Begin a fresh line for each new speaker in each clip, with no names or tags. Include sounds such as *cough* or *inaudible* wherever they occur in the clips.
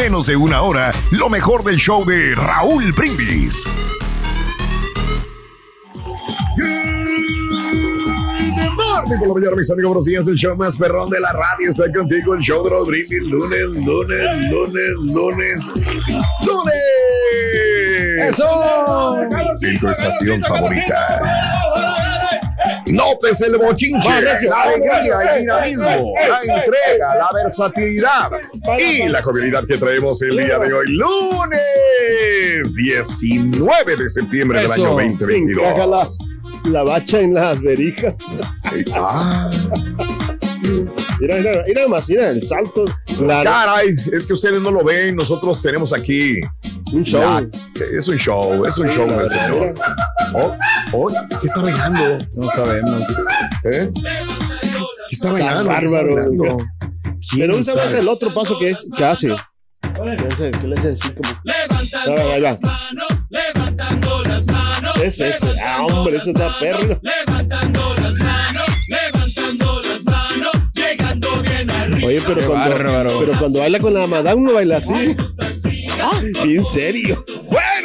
menos de una hora lo mejor del show de Raúl Brindis. Por la mañana, mis amigos, buenos días. El show más perrón de la radio está contigo. El show de los brindis. Lunes, lunes, lunes, lunes, lunes.
¡Eso!
En tu estación favorita. Notes el bochinche, la alegría, el dinamismo, la entrega, la versatilidad y la jovialidad que traemos el día de hoy, lunes 19 de septiembre del año
Sí, encaja
2022.
la, bacha en las verijas.
Ah,
Mira, mira, mira más, mira el salto. La,
caray, es que ustedes no lo ven, nosotros tenemos aquí.
un show.
la- es un show, es un show del señor. Oh, oh, ¿qué está bailando?
No sabemos.
¿Eh? ¿Qué está bailando? ¿Qué está
bárbaro.
bailando?
Pero
¿Quién
ahorita ves
sabe?
el otro paso que, que hace. ¿Qué le hace así como? Ah, ahí va. Ese, ese. Ah, hombre, ese está perro. Oye, pero
Qué
cuando,
bárbaro.
pero cuando baila con la madame no baila así. Bien serio.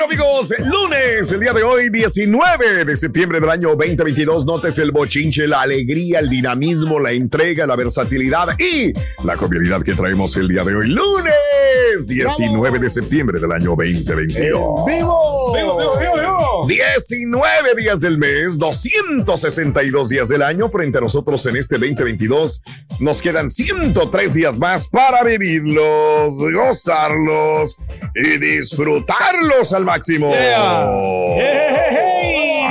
Amigos, lunes, el día de hoy, 19 de septiembre del año 2022. Notes el bochinche, la alegría, el dinamismo, la entrega, la versatilidad y la jovialidad que traemos el día de hoy, lunes 19 de septiembre del año 2022.
¡Vivo!
19 días del mes, 262 días del año frente a nosotros en este 2022. Nos quedan 103 días más para vivirlos, gozarlos y disfrutarlos al máximo.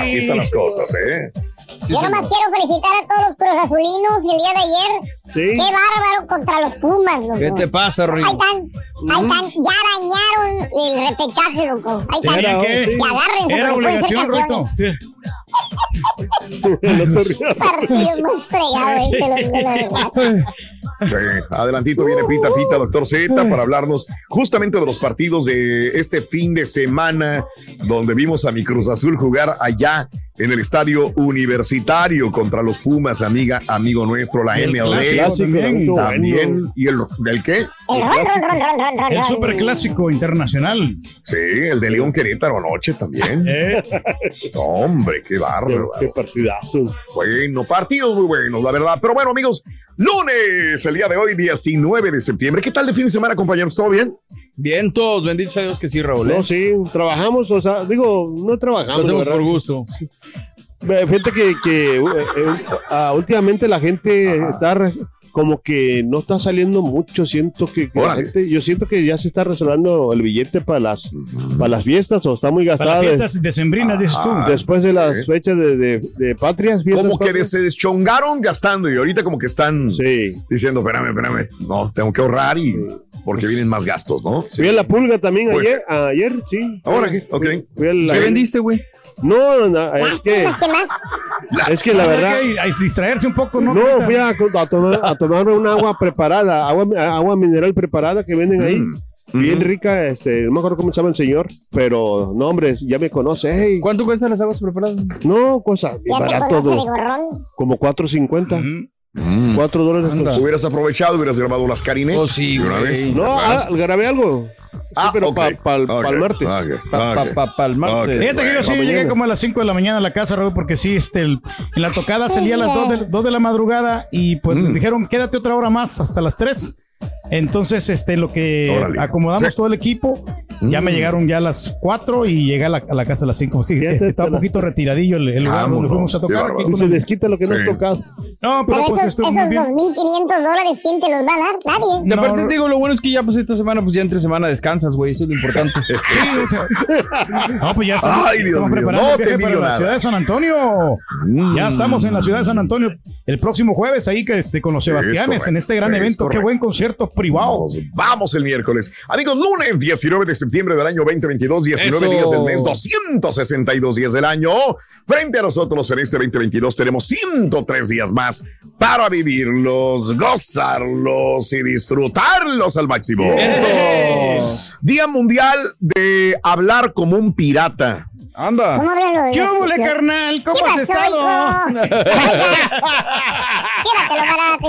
Así están las cosas, ¿eh?
Yo nomás quiero felicitar a todos los Cruz Azulinos el día de ayer.
Sí.
Qué bárbaro contra los Pumas, loco.
¿Qué te pasa,
Ahí
Rodrigo?
están, ahí están, ya bañaron el repechaje, loco. Ahí están.
Era,
¿Qué?
sí.
Y agárrense
Era obligación, Rito.
Partidos más fregados este.
Sí, Adelantito viene Pita Pita, doctor Z, para hablarnos justamente de los partidos de este fin de semana, donde vimos a mi Cruz Azul jugar allá en el estadio universitario contra los Pumas, amiga, amigo nuestro, la
El
MLB.
clásico
también.
También, ¿y el del qué?
El
El
ron.
superclásico internacional.
Sí, el de León Querétaro anoche también. *laughs*
Eh,
Hombre, qué bárbaro.
Qué partidazo.
Bueno, partidos muy buenos, la verdad. Pero bueno, amigos, lunes, el día de hoy, 19 de septiembre. ¿Qué tal de fin de semana, compañeros? ¿Todo bien?
Bien, todos, bendito sea Dios que sí, Raúl. ¿eh?
No, sí, trabajamos, o sea, digo, no
Lo
trabajamos.
hacemos
¿verdad?
por gusto.
Fíjate que, que, eh, ah, últimamente la gente está re- como que no está saliendo mucho. Siento que, que la gente, yo siento que ya se está reservando el billete para las, para las fiestas o está muy
para
gastada.
las
de-
fiestas decembrinas, dices tú.
Ah,
después de las
Sí.
fechas de, de, de patrias, fiestas
Como que
patrias.
se deschongaron gastando y ahorita como que están
Sí.
diciendo, espérame, espérame, no, tengo que ahorrar y porque vienen más gastos, ¿no?
Fui a la pulga también
Pues-
ayer, ayer, sí.
Ahora qué, ok.
Fui a la-
¿Qué vendiste, güey?
No, no, no, es que, es que la
Hay
verdad.
que hay que distraerse un poco, ¿no?
No, fui a, a tomar, a tomar un agua preparada, agua, agua mineral preparada que venden ahí.
Mm,
Bien
mm.
rica, este, no me acuerdo cómo se llama el señor, pero no, hombre, ya me conoce. Hey,
¿Cuánto cuestan las aguas preparadas?
no, cosa bien barato, como 4.50,
Ujú.
Mm.
4 dólares.
Anda.
con-
Hubieras aprovechado, hubieras grabado las carinetas.
Oh, sí,
de una vez.
No, ah, grabé algo. Sí,
Ah,
pero para el martes.
ok,
Pa, pa,
ok.
pa, pa, el martes.
Fíjate que yo sí llegué como a las 5 de la mañana a la casa, Raúl, porque sí, este, el- en la tocada salía a las 2 de, 2 de la madrugada y pues
Mm.
me dijeron, quédate otra hora más hasta las 3. Entonces, este, lo que
Órale.
acomodamos
Sí.
todo el equipo Ya me
Mm.
llegaron ya a las 4 y llegué a la, a la casa a las 5. Sí,
Fíjate,
estaba un poquito retiradillo el, el lugar donde
Vámonos,
fuimos a tocar. aquí
se les quita lo que no
Sí.
has tocado.
No, pero
Pero
pues
esos, esos
bien.
2.500 dólares, ¿quién te los va a dar? Nadie.
Aparte
No,
te digo, lo bueno es que ya pues esta semana, pues ya entre semana descansas, güey. Eso es lo importante. *laughs*
No, pues ya estamos,
Ay, Dios
estamos
mío,
preparando
no
el viaje para
envidio
la
nada.
ciudad de San Antonio.
Mm.
Ya estamos en la ciudad de San Antonio el próximo jueves ahí que este, con los
Es
Sebastianes
correcto,
en este gran
es
evento. Qué buen concierto privado.
Vamos, el miércoles. Amigos, lunes 19 de septiembre del año 2022, 19
Eso.
días del mes, 262 días del año. Frente a nosotros en este 2022 tenemos 103 días más para vivirlos, gozarlos y disfrutarlos al máximo. Día Mundial de hablar como un pirata.
Anda.
¿Cómo hablan los
¿Qué hubo, carnal? ¿Cómo
¿Qué
has estado?
Llévatelo *laughs* barato.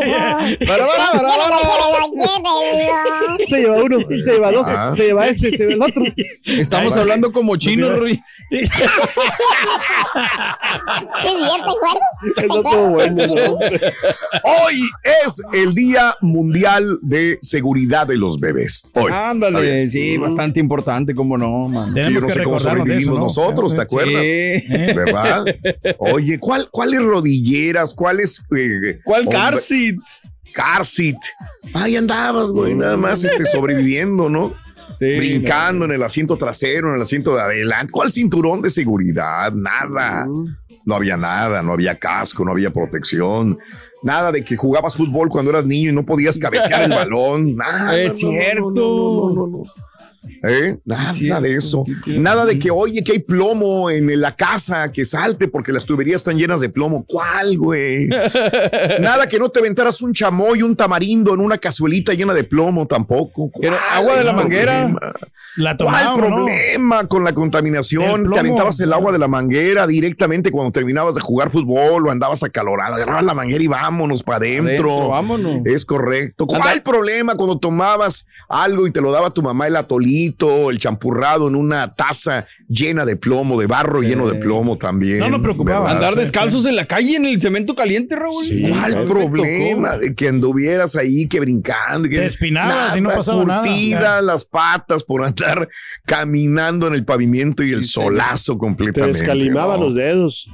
Se lleva uno, se lleva dos,
Ah.
se lleva este, se lleva el otro.
Estamos hablando como chinos, Rui. *laughs*
Hoy es el Día Mundial de Seguridad de los Bebés. Hoy.
Ándale, sí, bastante importante, cómo no, man.
Yo
Tenemos
no
que
sé cómo
de eso,
sobrevivimos
¿no?
nosotros, ¿te acuerdas?
Sí.
¿Verdad? Oye, ¿cuál, ¿cuáles rodilleras? ¿Cuáles? eh,
¿Cuál
hombre-
car seat?
Car seat. Ahí andabas, güey, nada más este, sobreviviendo, ¿no?
Sí,
Brincando en el asiento trasero, en el asiento de adelante. ¿Cuál cinturón de seguridad? Nada. No había nada, no había casco, no había protección. Nada de que jugabas fútbol cuando eras niño y no podías cabecear el *laughs* balón. Nada.
Es
no,
cierto.
no, no. ¿Eh? Nada de eso.
sí.
Nada de que, oye, que hay plomo en la casa, que salte porque las tuberías están llenas de plomo. ¿Cuál, güey? *laughs* Nada que no te aventaras un chamoy, un tamarindo en una cazuelita llena de plomo tampoco.
Pero
¿Cuál
agua de la manguera.
La
¿Cuál problema con la contaminación? Te aventabas el agua de la manguera directamente cuando terminabas de jugar fútbol o andabas acalorado. Agarrabas la manguera y vámonos para adentro.
Vámonos.
Es correcto. ¿Cuál
Anda-
problema cuando tomabas algo y te lo daba tu mamá el el champurrado en una taza llena de plomo, de barro
Sí.
lleno de plomo también?
No nos preocupaba.
¿verdad?
Andar descalzos en la calle en el cemento caliente, Raúl.
Sí.
¿Cuál problema de que anduvieras ahí, que brincando? Que
Te espinabas y no pasaba nada.
curtidas las patas por andar caminando en el pavimento y el
Sí,
solazo
Te
completamente.
descalimaba
no.
los dedos.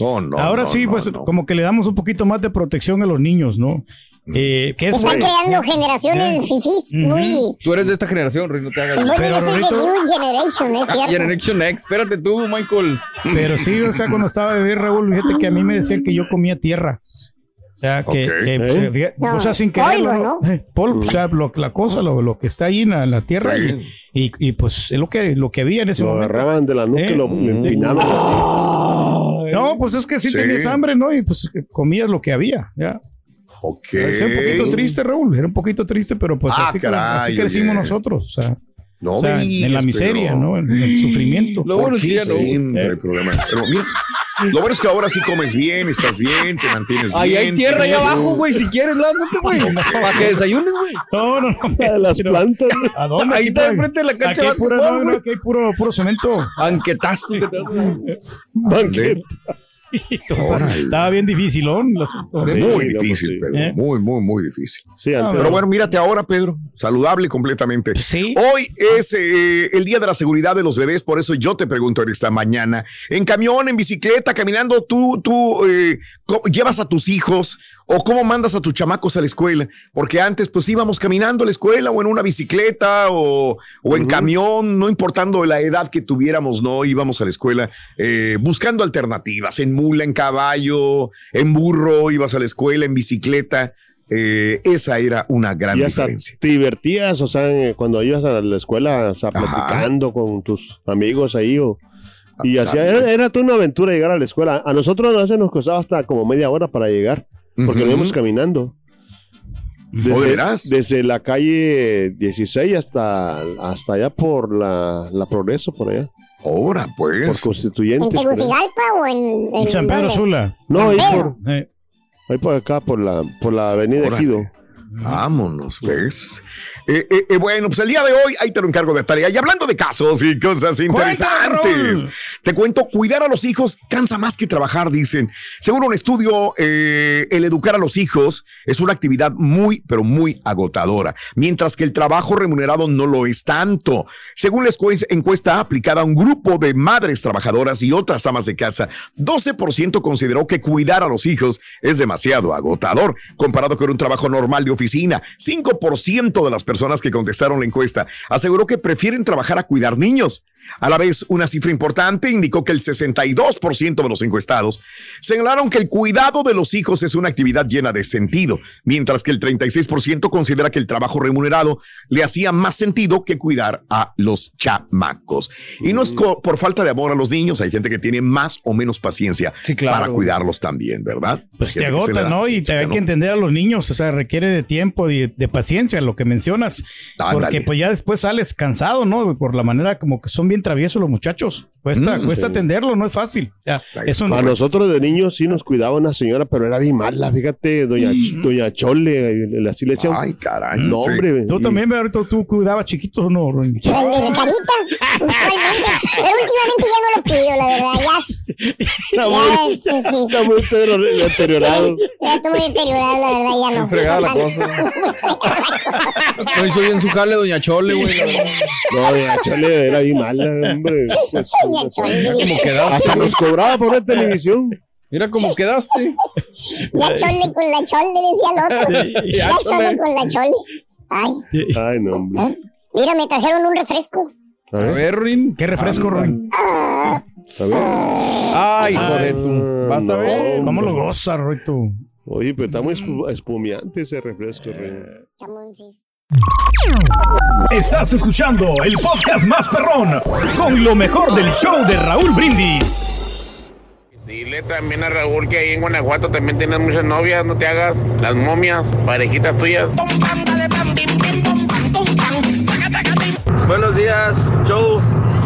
No, no,
Ahora
no,
sí,
no,
pues
no.
como que le damos un poquito más de protección a los niños, ¿no? Eh, que es
Están creando generaciones fifís muy...
Tú eres de esta generación, Rui, no te hagas.
Bueno,
Pero,
yo soy de
Rorrito-
New Generation, ¿es
Ah,
cierto?
Generation X, espérate tú, Michael.
Pero sí, o sea, cuando estaba bebé, Raúl, fíjate que a mí me decían que yo comía tierra. O sea, que,
Ok.
que, pues,
¿Eh?
fíjate,
No,
o sea, sin
polvo,
quererlo,
¿no?
Eh, polvo, o sea, lo, la cosa, lo, lo que está ahí en la, en la tierra
Sí.
y, y, y, pues es lo que, lo que había en ese
Lo
momento.
agarraban de la nuca
¿Eh?
y lo empinaban así.
No, pues es que sí,
Sí.
tenías hambre, ¿no? Y pues comías lo que había, ya.
Ok.
Era un poquito triste, Raúl, era un poquito triste, pero pues
Ah,
así,
caray,
así crecimos nosotros, o sea,
No
o sea,
me
en la miseria,
pero-
¿no? En el sufrimiento.
Lo
¿Por
bueno es que ya no.
Eh.
hay? Pero mira, lo bueno es que ahora sí comes bien, estás bien, te mantienes
Ahí
bien.
hay tierra ahí abajo, güey. Si quieres, lánzate, güey. Para que desayunes, güey.
No, no, no.
de las
Pero,
plantas.
¿A dónde?
Ahí está enfrente de la cancha
Aquí hay puro, no, no, aquí hay puro, puro cemento.
Banquetazo.
Entonces, Estaba bien el asunto.
Sí,
muy
no,
difícil,
pues sí.
Pedro.
¿Eh?
Muy, muy, muy difícil.
Sí,
Pero bueno, mírate ahora, Pedro. Saludable completamente.
Sí.
Hoy es eh, el Día de la Seguridad de los Bebés, por eso yo te pregunto en esta mañana. En camión, en bicicleta, caminando, tú, tú eh, llevas a tus hijos o cómo mandas a tus chamacos a la escuela. Porque antes, pues íbamos caminando a la escuela o en una bicicleta o, o en camión, no importando la edad que tuviéramos, no íbamos a la escuela eh, buscando alternativas. En mula, en caballo, en burro, ibas a la escuela, en bicicleta. Eh, esa era una gran
y hasta
diferencia.
te divertías, o sea, cuando ibas a la escuela, o sea,
Ajá.
platicando con tus amigos ahí, o, y
Ah,
hacía, era, era toda una aventura llegar a la escuela. A nosotros a veces nos costaba hasta como media hora para llegar, porque
Ujú.
nos íbamos caminando.
¿Oh, de veras?
desde la calle 16 hasta, hasta allá por la, la Progreso, por allá,
Ahora,
por
pues.
¿En
Constituyentes. por ahí.
Tegucigalpa o en, en
En San Pedro? Sula.
No, ahí por.
Eh,
ahí por acá, por la, por la avenida. Ejido.
Vámonos, ¿ves? Eh, eh, eh, bueno, pues el día de hoy ahí te lo encargo de tarea. Y hablando de casos y cosas interesantes, te cuento, cuidar a los hijos cansa más que trabajar, dicen. Según un estudio, el educar a los hijos es una actividad muy, pero muy agotadora, mientras que el trabajo remunerado no lo es tanto. Según la encuesta aplicada a un grupo de madres trabajadoras y otras amas de casa, 12% consideró que cuidar a los hijos es demasiado agotador comparado con un trabajo normal de oficina. 5% de las personas que contestaron la encuesta aseguró que prefieren trabajar a cuidar niños. A la vez, una cifra importante indicó que el 62% de los encuestados señalaron que el cuidado de los hijos es una actividad llena de sentido, mientras que el 36% considera que el trabajo remunerado le hacía más sentido que cuidar a los chamacos. Y no es co- por falta de amor a los niños, hay gente que tiene más o menos paciencia
claro.
para cuidarlos también, ¿verdad?
Pues te agota, ¿no? Y te hay que entender a los niños, o sea, requiere de tiempo y de paciencia, lo que mencionas.
Ándale.
Porque pues ya después sales cansado, ¿no? Por la manera como que son bien traviesos los muchachos. Cuesta,
Mm,
cuesta
sí.
atenderlo, no es fácil. O sea, eso
A
no.
nosotros de niños sí nos cuidaba una señora, pero era bien mala, fíjate, doña, Ch- doña Chole, eh, así le decían.
Ay, caray.
no,
sí.
hombre.
Tú
y-
también, ahorita tú cuidabas chiquitos, ¿no?
Pero el de carita, usualmente. Pero últimamente ya no lo cuido, la verdad. Ya,
Está muy,
sí.
está muy deteriorado.
Ya estoy muy deteriorado, la verdad, ya no.
Fregada la cosa. No hizo bien su jale, doña Chole, güey. la. *laughs*
No, doña Chole era bien mala, hombre. *laughs* Pues,
Doña Chole.
Mira cómo quedaste.
hasta nos cobraba por ver televisión.
Mira cómo quedaste.
Ya chole con la chole, decía el otro. Ya chole con la chole. Ay,
Ay, no, hombre.
¿eh? mira, me trajeron un refresco.
A ver,
Rin.
Qué refresco, Roy.
a ver.
Ay, hijo de tu. Vas a ver.
¿Cómo lo goza, Roy, tú?
Oye, pero está muy espu- espumiante ese refresco, Rey.
Chamoncito.
Estás escuchando el podcast más perrón con lo mejor del show de Raúl Brindis.
Dile también a Raúl que ahí en Guanajuato también tienes muchas novias, no te hagas las momias, parejitas tuyas.
Buenos días, show.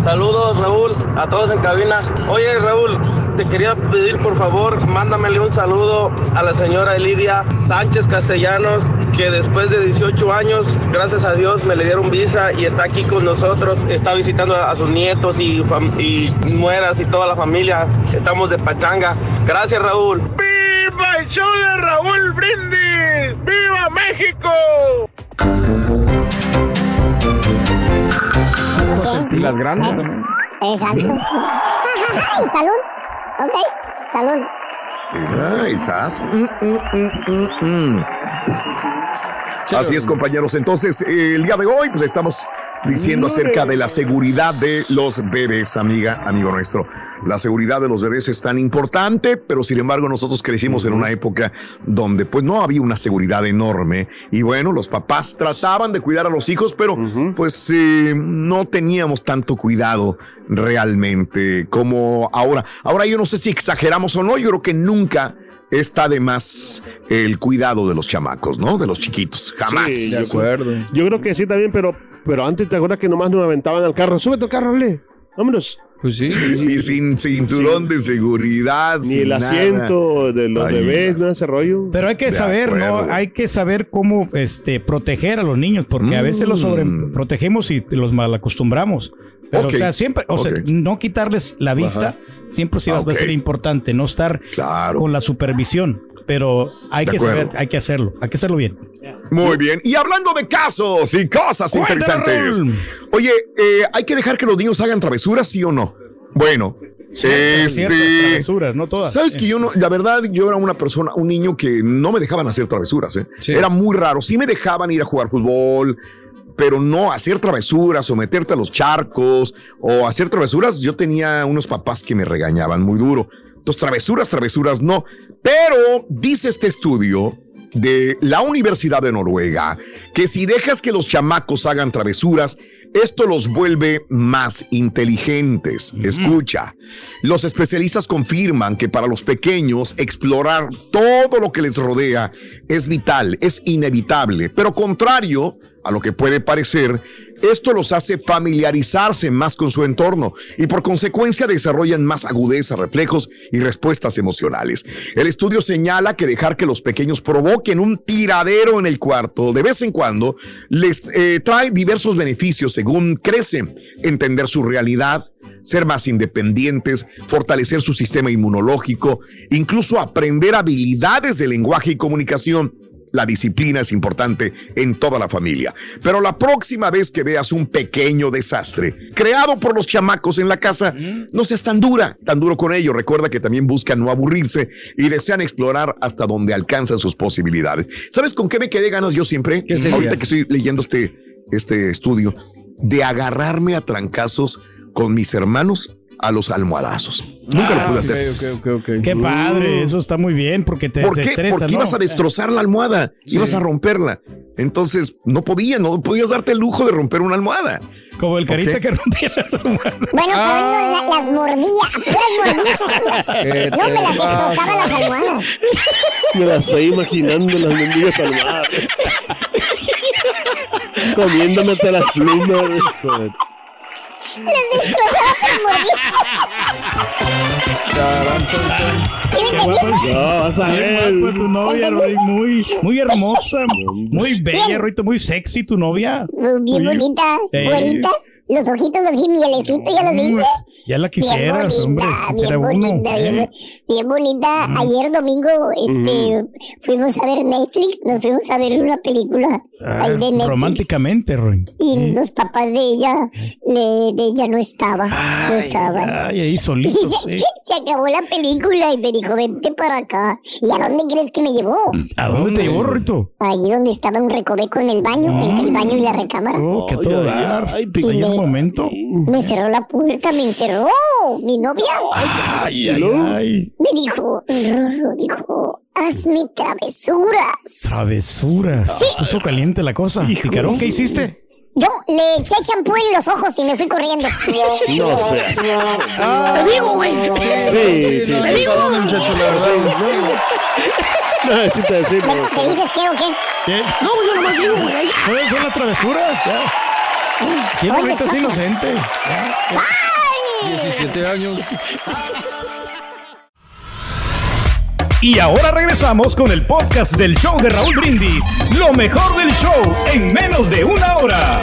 Saludos, Raúl, a todos en cabina. Oye, Raúl, te quería pedir por favor, mándamele un saludo a la señora Elidia Sánchez Castellanos, que después de 18 años, gracias a Dios, me le dieron visa y está aquí con nosotros. Está visitando a sus nietos y, y nueras y toda la familia. Estamos de pachanga. Gracias, Raúl.
¡Viva el show de Raúl Brindis! ¡Viva México!
Las grandes también.
Exacto. *laughs* Salud. Ok. Salud.
Ay, sas. Mm, mm, mm, mm, mm. Así es, compañeros. Entonces, el día de hoy, pues estamos diciendo acerca de la seguridad de los bebés, amiga, amigo nuestro. La seguridad de los bebés es tan importante, pero sin embargo nosotros crecimos en una época donde pues no había una seguridad enorme y bueno, los papás trataban de cuidar a los hijos, pero pues eh, no teníamos tanto cuidado realmente como ahora. Ahora yo no sé si exageramos o no, yo creo que nunca está de más el cuidado de los chamacos, ¿no? De los chiquitos, jamás.
Sí,
De acuerdo.
Yo creo que sí también, pero, pero antes te acuerdas que nomás nos aventaban al carro. Súbete al carro, le. Vámonos.
Pues sí.
Y sin cinturón de seguridad,
Ni
sin
el
nada.
asiento de los
Ay,
bebés, nada de ese rollo.
Pero hay que
De
saber, ¿no? Hay que saber cómo este, proteger a los niños, porque a veces los
Mm.
sobreprotegemos y los malacostumbramos. Pero, o sea, siempre, o sea, no quitarles la vista, siempre sí va a ser importante, no estar
Claro.
con la supervisión. Pero hay
De
que
acuerdo.
saber, hay que hacerlo, hay que hacerlo bien.
Muy bien. Y hablando de casos y cosas interesantes. Oye, eh, ¿hay que dejar que los niños hagan travesuras, sí o no? Bueno,
Ciertas
este.
travesuras, no todas.
Sabes que yo no, la verdad, yo era una persona, un niño que no me dejaban hacer travesuras, ¿eh?
Sí.
Era muy raro. Sí me dejaban ir a jugar fútbol, pero no hacer travesuras o meterte a los charcos o hacer travesuras. Yo tenía unos papás que me regañaban muy duro. Entonces, travesuras, travesuras, no. Pero dice este estudio de la Universidad de Noruega que si dejas que los chamacos hagan travesuras, esto los vuelve más inteligentes. Escucha, los especialistas confirman que para los pequeños explorar todo lo que les rodea es vital, es inevitable, pero contrario a lo que puede parecer, Esto los hace familiarizarse más con su entorno y por consecuencia desarrollan más agudeza, reflejos y respuestas emocionales. El estudio señala que dejar que los pequeños provoquen un tiradero en el cuarto de vez en cuando les eh, trae diversos beneficios según crecen, entender su realidad, ser más independientes, fortalecer su sistema inmunológico, incluso aprender habilidades de lenguaje y comunicación. La disciplina es importante en toda la familia. Pero la próxima vez que veas un pequeño desastre creado por los chamacos en la casa, no seas tan dura, tan duro con ellos. Recuerda que también buscan no aburrirse y desean explorar hasta donde alcanzan sus posibilidades. ¿Sabes con qué me quedé ganas yo siempre? Ahorita que estoy leyendo este, este estudio, de agarrarme a trancazos con mis hermanos a los almohadazos. Nunca lo pude hacer.
Qué padre, eso está muy bien porque te
¿Por qué?
desestresa,
Porque
¿no?
ibas a destrozar la almohada, ibas a romperla. Entonces, no podía, no podías darte el lujo de romper una almohada.
Como el carita que rompía las almohadas.
Bueno, pero la- las mordía, *laughs*
¿Qué
mordisas. No, me las destrozaba las almohadas.
Me las estoy imaginando las mendigas almohadas. *laughs* Comiéndote las plumas.
¿Sí me entendiste?
No, vas a ver.
pues, tu novia, Roy, muy, muy hermosa, muy bella, Roito, muy sexy tu novia.
Bien bonita,
Eh.
Los ojitos así, mielecito, ¿ya los viste?
Ya la
Bien
quisieras,
bonita,
hombre,
bien
uno.
bonita, bien,
¿eh?
bien bonita. Ayer domingo este, fuimos a ver Netflix, nos fuimos a ver una película
Ah,
ahí de Netflix.
románticamente, Roy.
Y los papás de ella, le- de ella no estaban, no estaban.
Ay, ahí *laughs* solitos, sí.
Se acabó la película y me dijo, vente para acá. ¿Y a dónde crees que me llevó?
¿A dónde te llevó, Roito?
Allí donde estaba un recoveco en el baño, entre el baño y la recámara.
Oh, que todo
ay,
dar.
ay,
Momento.
Me cerró la puerta, me encerró. Mi novia
Ay, ay, ay.
me dijo, Rorro, dijo, hazme travesuras.
Travesuras. Se Puso caliente la cosa. Picarón, ¿qué hiciste?
Yo le eché champú en los ojos y me fui corriendo.
No seas.
Te digo, güey.
Sí, sí.
Te digo, muchacho, la verdad.
No, sí te decimos.
¿Me- ¿Te dices qué o qué?
¿Qué?
No, yo nomás digo, güey.
Puede ser la travesura. Ya. Qué bonita es inocente. Ya.
17 años.
Y ahora regresamos con el podcast del show de Raúl Brindis. Lo mejor del show en menos de una hora.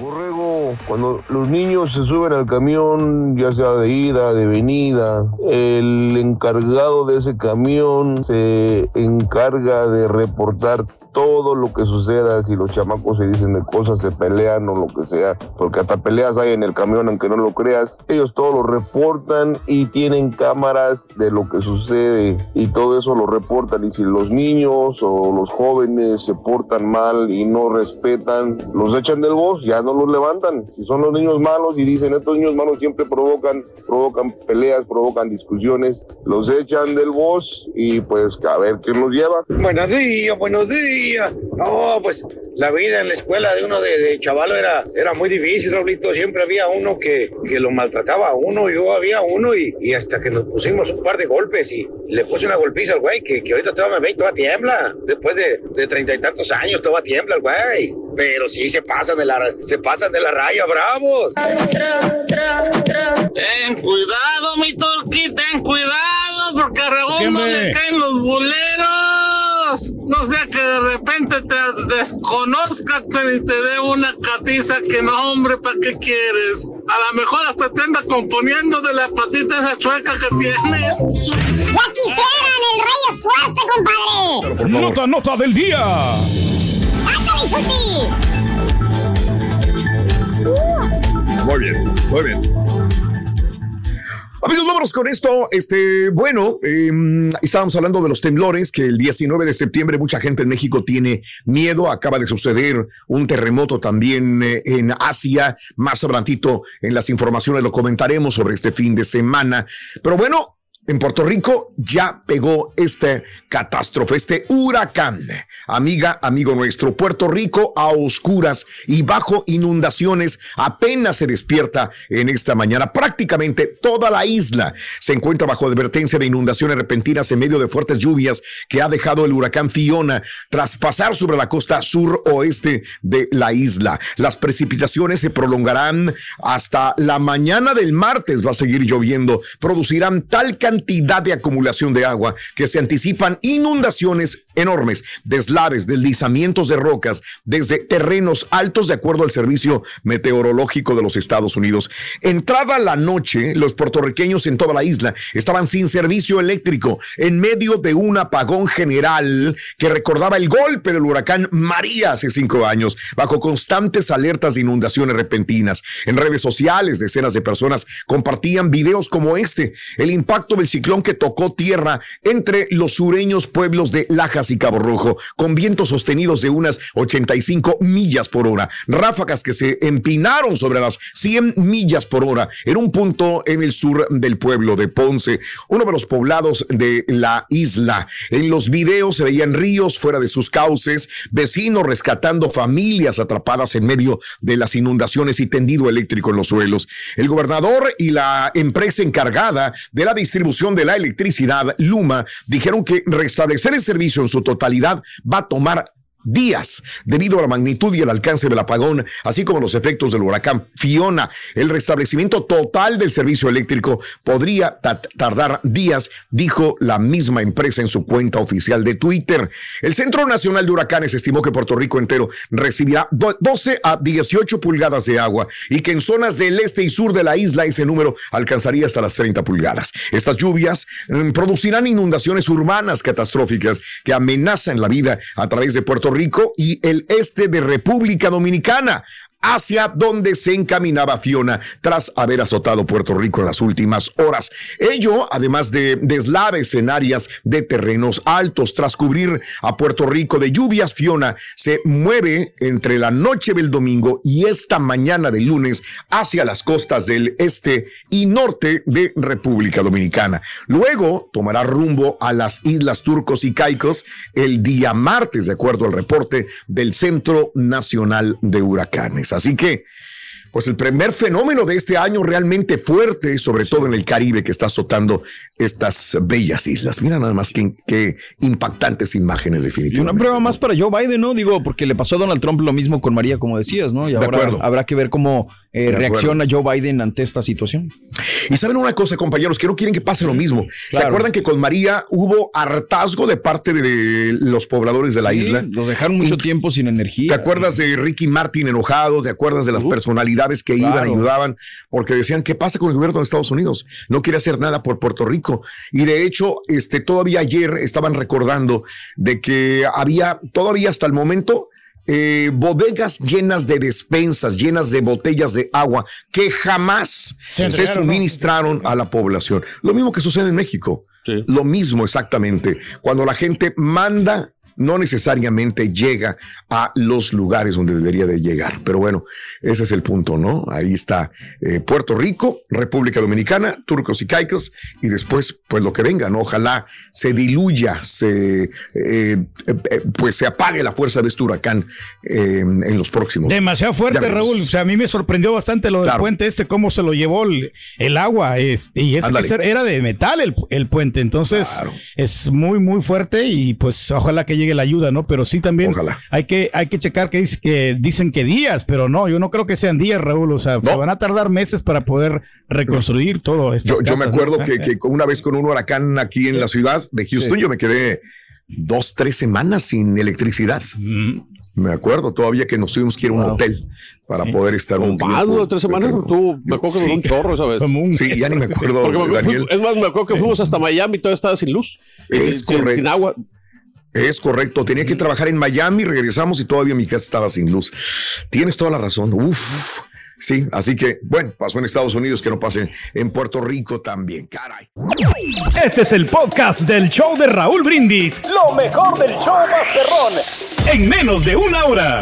Borrego, cuando los niños se suben al camión, ya sea de ida, de venida, el encargado de ese camión se encarga de reportar todo lo que suceda, si los chamacos se dicen de cosas, se pelean o lo que sea, porque hasta peleas hay en el camión, aunque no lo creas, ellos todo lo reportan y tienen cámaras de lo que sucede y todo eso lo reportan y si los niños o los jóvenes se portan mal y no respetan, los echan del bus, ya no los levantan. Si son los niños malos y dicen estos niños malos siempre provocan, provocan peleas, provocan discusiones, los echan del bus y pues a ver quién los lleva.
Buenos días, buenos días. No, pues la vida en la escuela de uno de, de chavalo era, era muy difícil, Raulito. Siempre había uno que, que lo maltrataba a uno, yo había uno y, y hasta que nos pusimos un par de golpes y le puse una golpiza al güey que, que ahorita todavía me ve y todavía tiembla. Después de treinta y tantos años todavía tiembla el güey. Pero sí se pasan de la, se pasan de la raya, bravos.
Ten cuidado, mi turqui, ten cuidado, porque a
¿Qué,
Raúl no
hombre?
le caen los boleros. No sea que de repente te desconozca y te dé una catiza que no, hombre, ¿para qué quieres? A lo mejor hasta te anda componiendo de la patita esa chueca que tienes.
¡Ya quisieran! ¡El rey es fuerte, compadre!
Nota, nota del día.
¡Ándale, Chuti!
Muy bien, muy bien. Amigos, vámonos con esto. Este, bueno, eh, estábamos hablando de los temblores, que el 19 de septiembre mucha gente en México tiene miedo. Acaba de suceder un terremoto también eh, en Asia. Más adelantito en las informaciones lo comentaremos sobre este fin de semana. Pero bueno, en Puerto Rico ya pegó este catástrofe, este huracán. Amiga, amigo nuestro, Puerto Rico a oscuras y bajo inundaciones apenas se despierta en esta mañana. Prácticamente toda la isla se encuentra bajo advertencia de inundaciones repentinas en medio de fuertes lluvias que ha dejado el huracán Fiona tras pasar sobre la costa sur-oeste de la isla. Las precipitaciones se prolongarán hasta la mañana del martes. Va a seguir lloviendo. Producirán tal cantidad cantidad de acumulación de agua que se anticipan inundaciones enormes, deslaves, deslizamientos de rocas desde terrenos altos de acuerdo al Servicio Meteorológico de los Estados Unidos. Entrada la noche, los puertorriqueños en toda la isla estaban sin servicio eléctrico en medio de un apagón general que recordaba el golpe del huracán María hace cinco años, bajo constantes alertas de inundaciones repentinas. En redes sociales, decenas de personas compartían videos como este, el impacto del ciclón que tocó tierra entre los sureños pueblos de Y Cabo Rojo, con vientos sostenidos de unas 85 millas por hora, ráfagas que se empinaron sobre las 100 millas por hora en un punto en el sur del pueblo de Ponce, uno de los poblados de la isla. En los videos se veían ríos fuera de sus cauces, vecinos rescatando familias atrapadas en medio de las inundaciones y tendido eléctrico en los suelos. El gobernador y la empresa encargada de la distribución de la Electricidad, Luma, dijeron que restablecer el servicio en su totalidad va a tomar días debido a la magnitud y el alcance del apagón, así como los efectos del huracán Fiona. El restablecimiento total del servicio eléctrico podría tardar días, dijo la misma empresa en su cuenta oficial de Twitter. El Centro Nacional de Huracanes estimó que Puerto Rico entero recibirá 12 a 18 pulgadas de agua y que en zonas del este y sur de la isla ese número alcanzaría hasta las 30 pulgadas. Estas lluvias mm, producirán inundaciones urbanas catastróficas que amenazan la vida a través de Puerto Rico y el este de República Dominicana hacia donde se encaminaba Fiona tras haber azotado Puerto Rico en las últimas horas. Ello, además de deslaves en áreas de terrenos altos, tras cubrir a Puerto Rico de lluvias, Fiona se mueve entre la noche del domingo y esta mañana del lunes hacia las costas del este y norte de República Dominicana. Luego tomará rumbo a las islas Turcos y Caicos el día martes, de acuerdo al reporte del Centro Nacional de Huracanes. Así que pues el primer fenómeno de este año realmente fuerte, sobre todo en el Caribe, que está azotando estas bellas islas. Mira nada más qué, impactantes imágenes definitivamente.
Y una prueba más para Joe Biden, ¿no? Digo, porque le pasó a Donald Trump lo mismo con María, como decías, ¿no? Y ahora habrá que ver cómo eh, reacciona Joe Biden ante esta situación.
Y saben una cosa, compañeros, que no quieren que pase lo mismo. ¿Se acuerdan que con María hubo hartazgo de parte de los pobladores de la isla?
Los dejaron mucho tiempo sin energía.
¿Te acuerdas de Ricky Martin enojado? ¿Te acuerdas de las personalidades? Que iban, ayudaban, porque decían, ¿qué pasa con el gobierno de Estados Unidos? No quiere hacer nada por Puerto Rico. Y de hecho, este, todavía ayer estaban recordando de que había, todavía hasta el momento, eh, bodegas llenas de despensas, llenas de botellas de agua que jamás se, suministraron a la población. Lo mismo que sucede en México. Lo mismo exactamente. Cuando la gente manda no necesariamente llega a los lugares donde debería de llegar. Pero bueno, ese es el punto, ¿no? Ahí está eh, Puerto Rico, República Dominicana, Turcos y Caicos, y después, pues lo que venga, ¿no? Ojalá se diluya, se, eh, eh, pues se apague la fuerza de este huracán en los próximos.
Demasiado fuerte, Raúl. O sea, a mí me sorprendió bastante lo del puente este, cómo se lo llevó el, agua. Este, y ese era de metal el, puente. Entonces, es muy, muy fuerte y pues ojalá que llegue la ayuda, ¿no? Pero sí también hay que hay que checar que, dice, que, dicen que días, pero no, yo no creo que sean días, Raúl, o sea, se van a tardar meses para poder reconstruir todo esto.
Yo, me acuerdo que, una vez con un huracán aquí en la ciudad de Houston, yo me quedé dos, tres semanas sin electricidad. Mm. Me acuerdo todavía que nos tuvimos que ir a un hotel para poder estar un
tiempo. tres semanas, tú me acuerdo que sí. un chorro esa vez.
Sí, ya ni me *laughs* acuerdo.
es más, me acuerdo que fuimos hasta Miami y todo estaba sin luz.
Es correcto. sin agua. Es correcto, tenía que trabajar en Miami, regresamos y todavía mi casa estaba sin luz. Tienes toda la razón. Uf. Sí, así que, bueno, pasó en Estados Unidos, que no pase en Puerto Rico también, caray.
Este es el podcast del show de Raúl Brindis. Lo mejor del show Masterrón. En menos de una hora.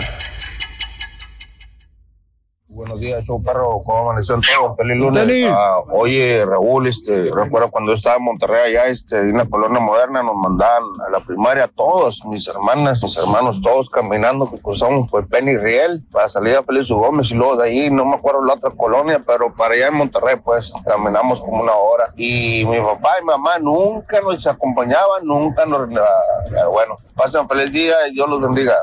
Buenos días, show perro, ¿cómo amaneció todo? Feliz lunes. Ah, oye, Raúl, este, recuerdo cuando estaba en Monterrey allá, este, en la colonia moderna, nos mandaban a la primaria todos, mis hermanas, mis hermanos, todos caminando, que cruzamos por Penny Riel, para salir a Feliz Gómez, y luego de ahí, no me acuerdo la otra colonia, pero para allá en Monterrey, pues, caminamos como una hora. Y mi papá y mamá nunca nos acompañaban, nunca nos... Ah, bueno, pasen feliz día y Dios los bendiga.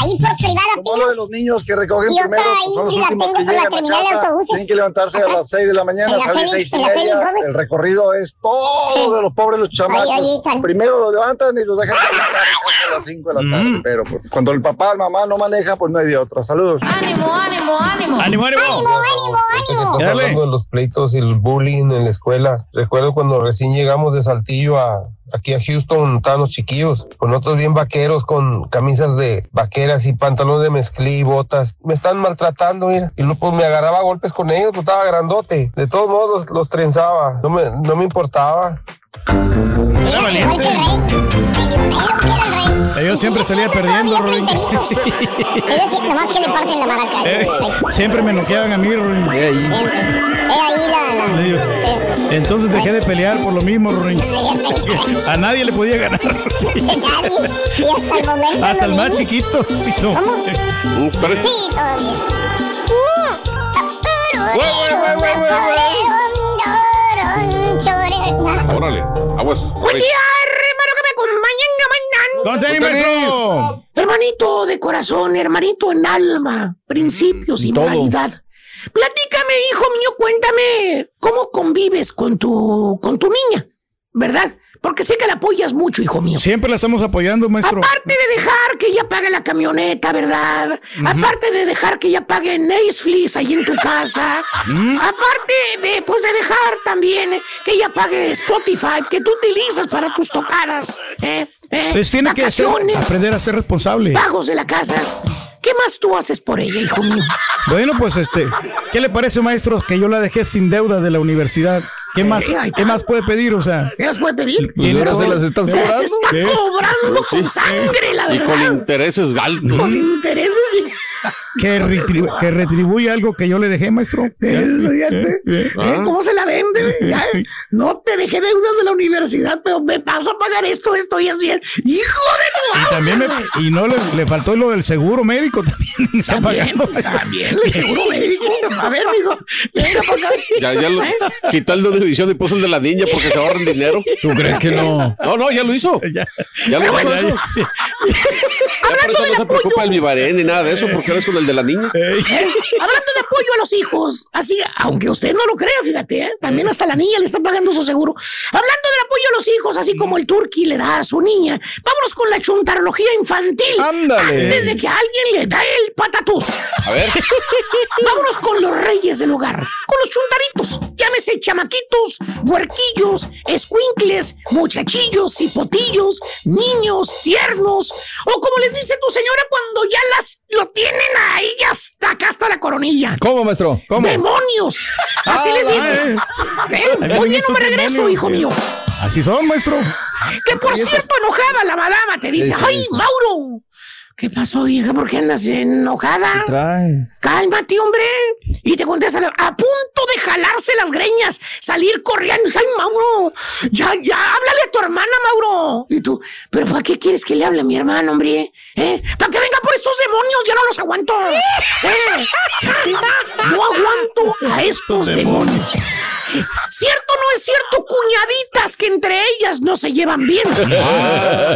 Ahí por privada
Uno de los niños que recogen primero pues, son los últimos que llegan a casa. Tienen que levantarse a las 6 de la mañana, salir seis y media. El recorrido es todo de los pobres, los chamacos. Primero lo levantan y los dejan a las 5 de la tarde. Mm. Pero pues, cuando el papá, el mamá no maneja, pues no hay de otra. Saludos.
Ánimo, ánimo, ánimo.
Ánimo, ánimo.
Ánimo, ánimo,
hablando de los pleitos y el bullying en la escuela. Recuerdo cuando recién llegamos de Saltillo a aquí a Houston estaban los chiquillos, con otros bien vaqueros, con camisas de vaqueras y pantalones de mezclí y botas. Me están maltratando, mira. Y luego pues, me agarraba golpes con ellos, pues estaba grandote. De todos modos los, los trenzaba, no me, no me importaba.
Era valiente. Ellos siempre salían perdiendo, Ruin. *laughs* Eh, siempre me noqueaban a mí, Ruin. Entonces dejé de pelear por lo mismo, Ruin. *laughs* A nadie le podía ganar. *laughs* hasta el más chiquito.
¿Cómo? Sí, todavía.
Órale, aguas. Buen día, hermano, que me acompañan,
¡Contení, maestro!
Hermanito de corazón, hermanito en alma, principios y moralidad. Platícame, hijo mío, cuéntame cómo convives con tu, con tu niña, ¿verdad? Porque sé que la apoyas mucho, hijo mío.
Siempre la estamos apoyando, maestro.
Aparte de dejar que ella pague la camioneta, ¿verdad? Aparte de dejar que ella pague Netflix ahí en tu casa. Aparte de, pues, de dejar también que ella pague Spotify que tú utilizas para tus tocadas. ¿eh? ¿Eh?
Pues tiene que aprender a ser responsable.
Pagos de la casa. ¿Qué más tú haces por ella, hijo mío?
Bueno, pues este, ¿qué le parece, maestro, que yo la dejé sin deuda de la universidad? ¿Qué más, ¿qué más puede pedir? O sea,
¿qué más puede pedir?
¿Dinero se las estás cobrando? Se
está cobrando con sangre, la verdad.
Y con intereses altos.
Con intereses
que, retribuye algo que yo le dejé, maestro. *laughs*
Eso, ¿Eh? ¿Eh? ¿Cómo se la vende? *laughs* No te dejé deudas de la universidad, pero me pasa a pagar esto, esto y esto. ¡Hijo de tu
Y también y no le, faltó lo del seguro médico *laughs* también. Está
pagando. También el seguro médico. A ver, mijo, venga para acá.
Ya, ya lo, quitó el de división y puso el de la niña porque se ahorran dinero.
¿Tú crees que no?
No, no, ya lo hizo. Ya, ya lo hizo. Ya, ya, por eso no se preocupa el Vivarén ni nada de eso, porque ahora es con el de la niña.
Hablando de apoyo a los hijos, así, aunque usted no lo crea, fíjate, ¿eh? también hasta la niña le está pagando su seguro. Hablando del apoyo a los hijos, así como el turqui le da a su niña, vámonos con la chuntarología infantil.
Ándale.
Antes de que alguien le da el patatús.
A ver. *laughs*
vámonos con los reyes del hogar, con los chuntaritos. Llámese chamaquitos, huerquillos, escuincles, muchachillos, hipotillos, niños, tiernos, o como les dice tu señora cuando ya las lo tienen ahí hasta acá hasta la coronilla.
¿Cómo, maestro? ¿Cómo?
¡Demonios! Así les dice. Ven, bien, no me regreso, hijo mío.
Así son, maestro.
Que por cierto, enojada la madama te dice, ¡ay, Mauro! ¿Qué pasó, hija? ¿Por qué andas enojada?
¿Qué trae?
Cálmate, hombre. Y te contesta, a punto de jalarse las greñas, salir corriendo. ¡Ay, Mauro! Ya, ya, háblale a tu hermana, Mauro. Y tú, ¿pero para qué quieres que le hable a mi hermano, hombre? ¿Eh? ¿Para que venga por estos demonios? Ya no los aguanto. *laughs* ¿Eh? No aguanto a estos demonios. ¿Cierto o no es cierto, cuñaditas, que entre ellas no se llevan bien?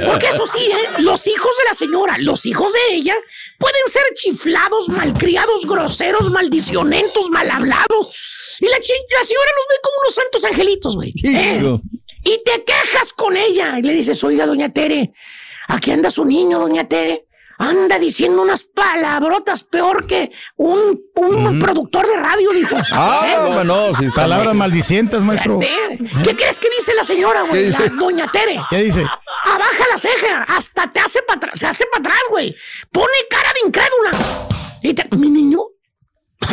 Porque eso sí, ¿eh? los hijos de la señora, los hijos de ella, pueden ser chiflados, malcriados, groseros, maldicionentos, mal hablados. Y la, la señora los ve como unos santos angelitos, güey. ¿eh? Y te quejas con ella y le dices, oiga, doña Tere, aquí anda su niño, doña Tere anda diciendo unas palabrotas peor que un, un productor de radio, dijo. *laughs*
Ah, ¿Eh? no, si
Palabras maldicientes, maestro.
¿Qué crees que dice la señora, güey? La doña Tere.
¿Qué dice?
Abaja la ceja, hasta te hace para atrás, se hace para atrás, güey. Pone cara de incrédula. Y te, mi niño,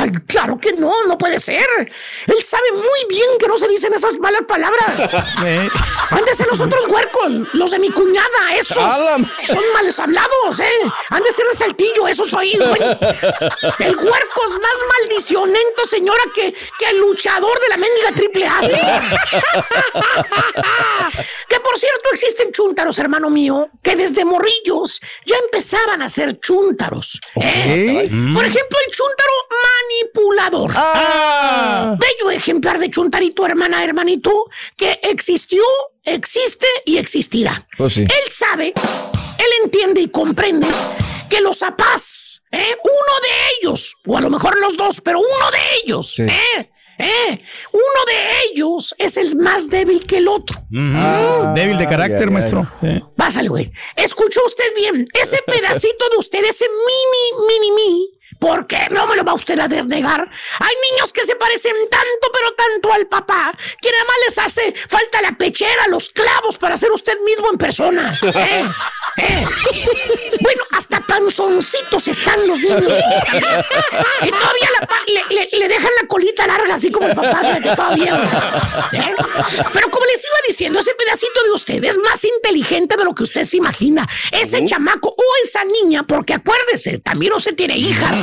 Ay, claro que no, no puede ser. Él sabe muy bien que no se dicen esas malas palabras. *laughs* Han de ser los otros huercos, los de mi cuñada, esos. Son males hablados, ¿eh? Han de ser de saltillo, esos soy, güey. El huerco es más maldicionento, señora, que, que el luchador de la mendiga triple A. que por cierto, existen chúntaros, hermano mío, que desde morrillos ya empezaban a ser chúntaros. ¿eh? Por ejemplo, el chúntaro manipulador. Ah. Bello ejemplar de chuntarito, hermana, hermanito, que existió, existe y existirá.
Pues
él sabe, él entiende y comprende que los apás, ¿eh? uno de ellos, o a lo mejor los dos, pero uno de ellos, ¿eh? ¿Eh? Uno de ellos es el más débil que el otro.
Ah, débil de carácter, maestro.
Pásale, güey. Escuchó usted bien. Ese *laughs* pedacito de usted, ese mini, mini, mini, ¿Por qué no me lo va usted a desnegar? Hay niños que se parecen tanto, pero tanto al papá, que nada más les hace falta la pechera, los clavos para ser usted mismo en persona. *laughs* ¿Eh? ¿Eh? Bueno, hasta panzoncitos están los niños. *laughs* Y todavía le, dejan la colita larga, así como el papá, que todavía. ¿Eh? Pero como les iba diciendo, ese pedacito de usted es más inteligente de lo que usted se imagina. Ese chamaco o esa niña, porque acuérdese, también no se tiene hijas.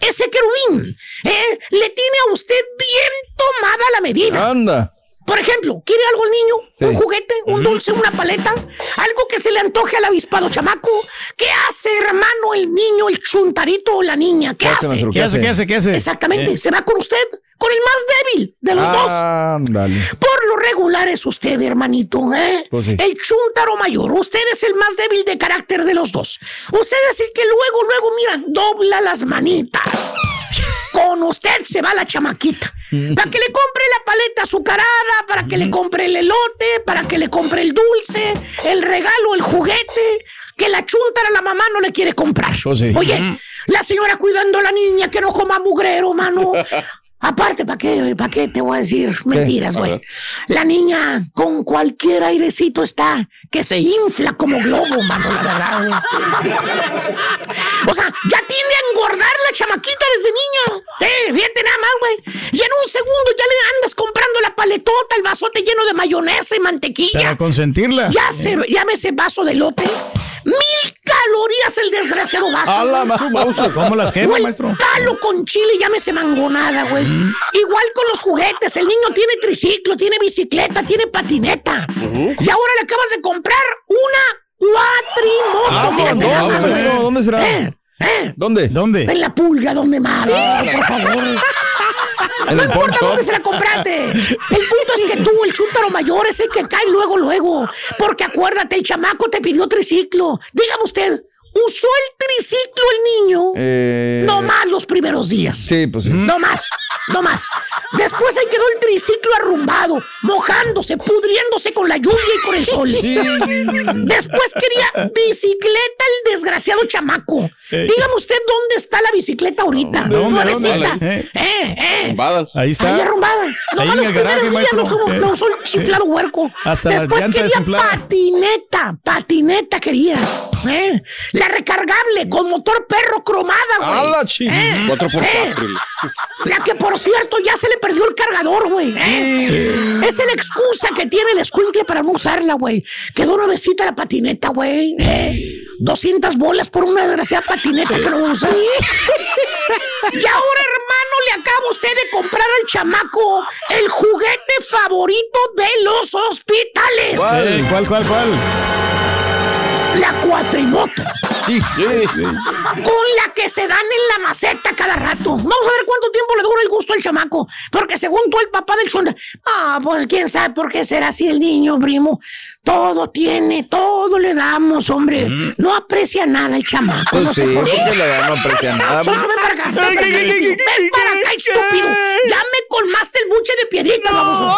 Ese querubín, ¿eh? Le tiene a usted bien tomada la medida.
Anda.
Por ejemplo, ¿quiere algo el niño? ¿Un juguete? ¿Un dulce? ¿Una paleta? ¿Algo que se le antoje al avispado chamaco? ¿Qué hace, hermano, el niño, el chuntarito o la niña? ¿Qué, hace?
¿Qué hace? ¿Qué hace? ¿Qué hace?
Exactamente. Se va con usted, con el más débil de los dos.
Ándale.
Por lo regular es usted, hermanito, ¿eh?
Pues sí.
El chuntaro mayor. Usted es el más débil de carácter de los dos. Usted es el que luego, luego, mira, dobla las manitas. Con usted se va la chamaquita. Para que le compre la paleta azucarada, para que le compre el elote, para que le compre el dulce, el regalo, el juguete, que la chuntara la mamá no le quiere comprar. Oye, la señora cuidando a la niña que no coma mugrero, mano. Aparte, ¿para qué, ¿para qué te voy a decir mentiras, güey? La niña con cualquier airecito está que se infla como globo, mano, la verdad. O sea, ya tiende a engordar la chamaquita desde niña. Eh, fíjate nada más, güey. Y en un segundo ya le andas comprando la paletota, el vasote lleno de mayonesa y mantequilla.
Para consentirla.
Ya se, llame ese vaso de lote. Mil calorías el desgraciado vaso.
A ¿Cómo las quema, maestro?
Palo con chile, llámese mangonada, güey. Igual con los juguetes. El niño tiene triciclo, tiene bicicleta, tiene patineta. Y ahora le acabas de comprar una cuatrimoto.
Ah, ¿Dónde será?
¿Eh? ¿Eh?
¿Dónde?
¿Dónde?
En la pulga, donde más.
Ah.
por favor. *laughs* No importa dónde se la compraste. El punto es que tú, el chúntaro mayor, es el que cae luego, luego. Porque acuérdate, el chamaco te pidió triciclo. Dígame usted, ¿usó el triciclo el niño?
Eh,
No más los primeros días.
Sí, pues sí.
No más, no más. Después ahí quedó el triciclo arrumbado, mojándose, pudriéndose con la lluvia y con el sol. Después quería bicicleta el desgraciado chamaco. Dígame usted dónde está la bicicleta ahorita.
¿Dónde,
Nuevecita.
dónde?
Eh, eh.
Ahí está.
Ahí arrumbada. No más los primeros días lo
maestro.
usó,
Eh.
usó el chiflado huerco.
Hasta la
Después quería
desinflada.
patineta, patineta quería. ¿eh? La recargable con motor perro cromada, güey.
A la
Eh,
Cuatro por
eh.
cuatro.
La que, por cierto, ya se le perdió el cargador, güey. ¿eh? Es la excusa que tiene el escuincle para no usarla, güey. Quedó nuevecita la patineta, güey. ¿eh? 200 bolas por una desgraciada patineta que no usa. y ahora, hermano, le acaba usted de comprar al chamaco el juguete favorito de los hospitales.
Eh, ¿Cuál, cuál, cuál?
La cuatrimoto.
Sí, sí.
Con la que se dan en la maceta cada rato. Vamos a ver cuánto tiempo le dura el gusto al chamaco. Porque según tú, el papá del chonda. Ah, pues quién sabe por qué será así el niño, primo. Todo tiene, todo le damos, hombre. No aprecia nada el chamaco.
Pues
no
sí,
sé por qué.
porque verdad no aprecia nada.
Soso, ven para acá. Ven para acá, estúpido. Ven para acá, estúpido. Ya me colmaste el buche de piedrita, baboso.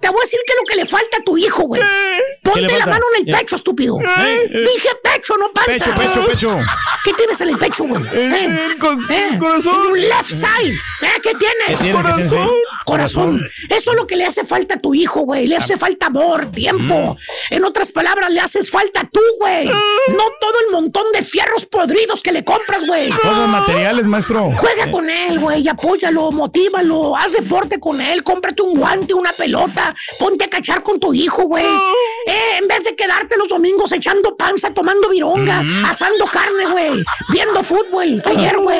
Te voy a decir que lo que le falta a tu hijo, güey.
¿Qué
Ponte
le
la mano en el
Eh.
pecho, estúpido.
Eh.
Dije pecho, no panza.
Pecho, pecho, pecho.
¿Qué tienes en el pecho, güey? ¿Eh?
con-
¿Eh?
corazón.
En un left side. ¿Eh? ¿Qué
¿Qué
tienes?
tiene, qué sí?
Corazón. Eso es lo que le hace falta a tu hijo, güey. Le hace falta amor, tiempo. En otras palabras, le haces falta tú, güey. No todo el montón de fierros podridos que le compras, güey.
Cosas materiales, maestro.
Juega con él, güey, apóyalo, motívalo, haz deporte con él, cómprate un guante, una pelota, ponte a cachar con tu hijo, güey. Eh, en vez de quedarte los domingos echando panza, tomando vironga, asando carne, güey, viendo fútbol. Ayer, güey.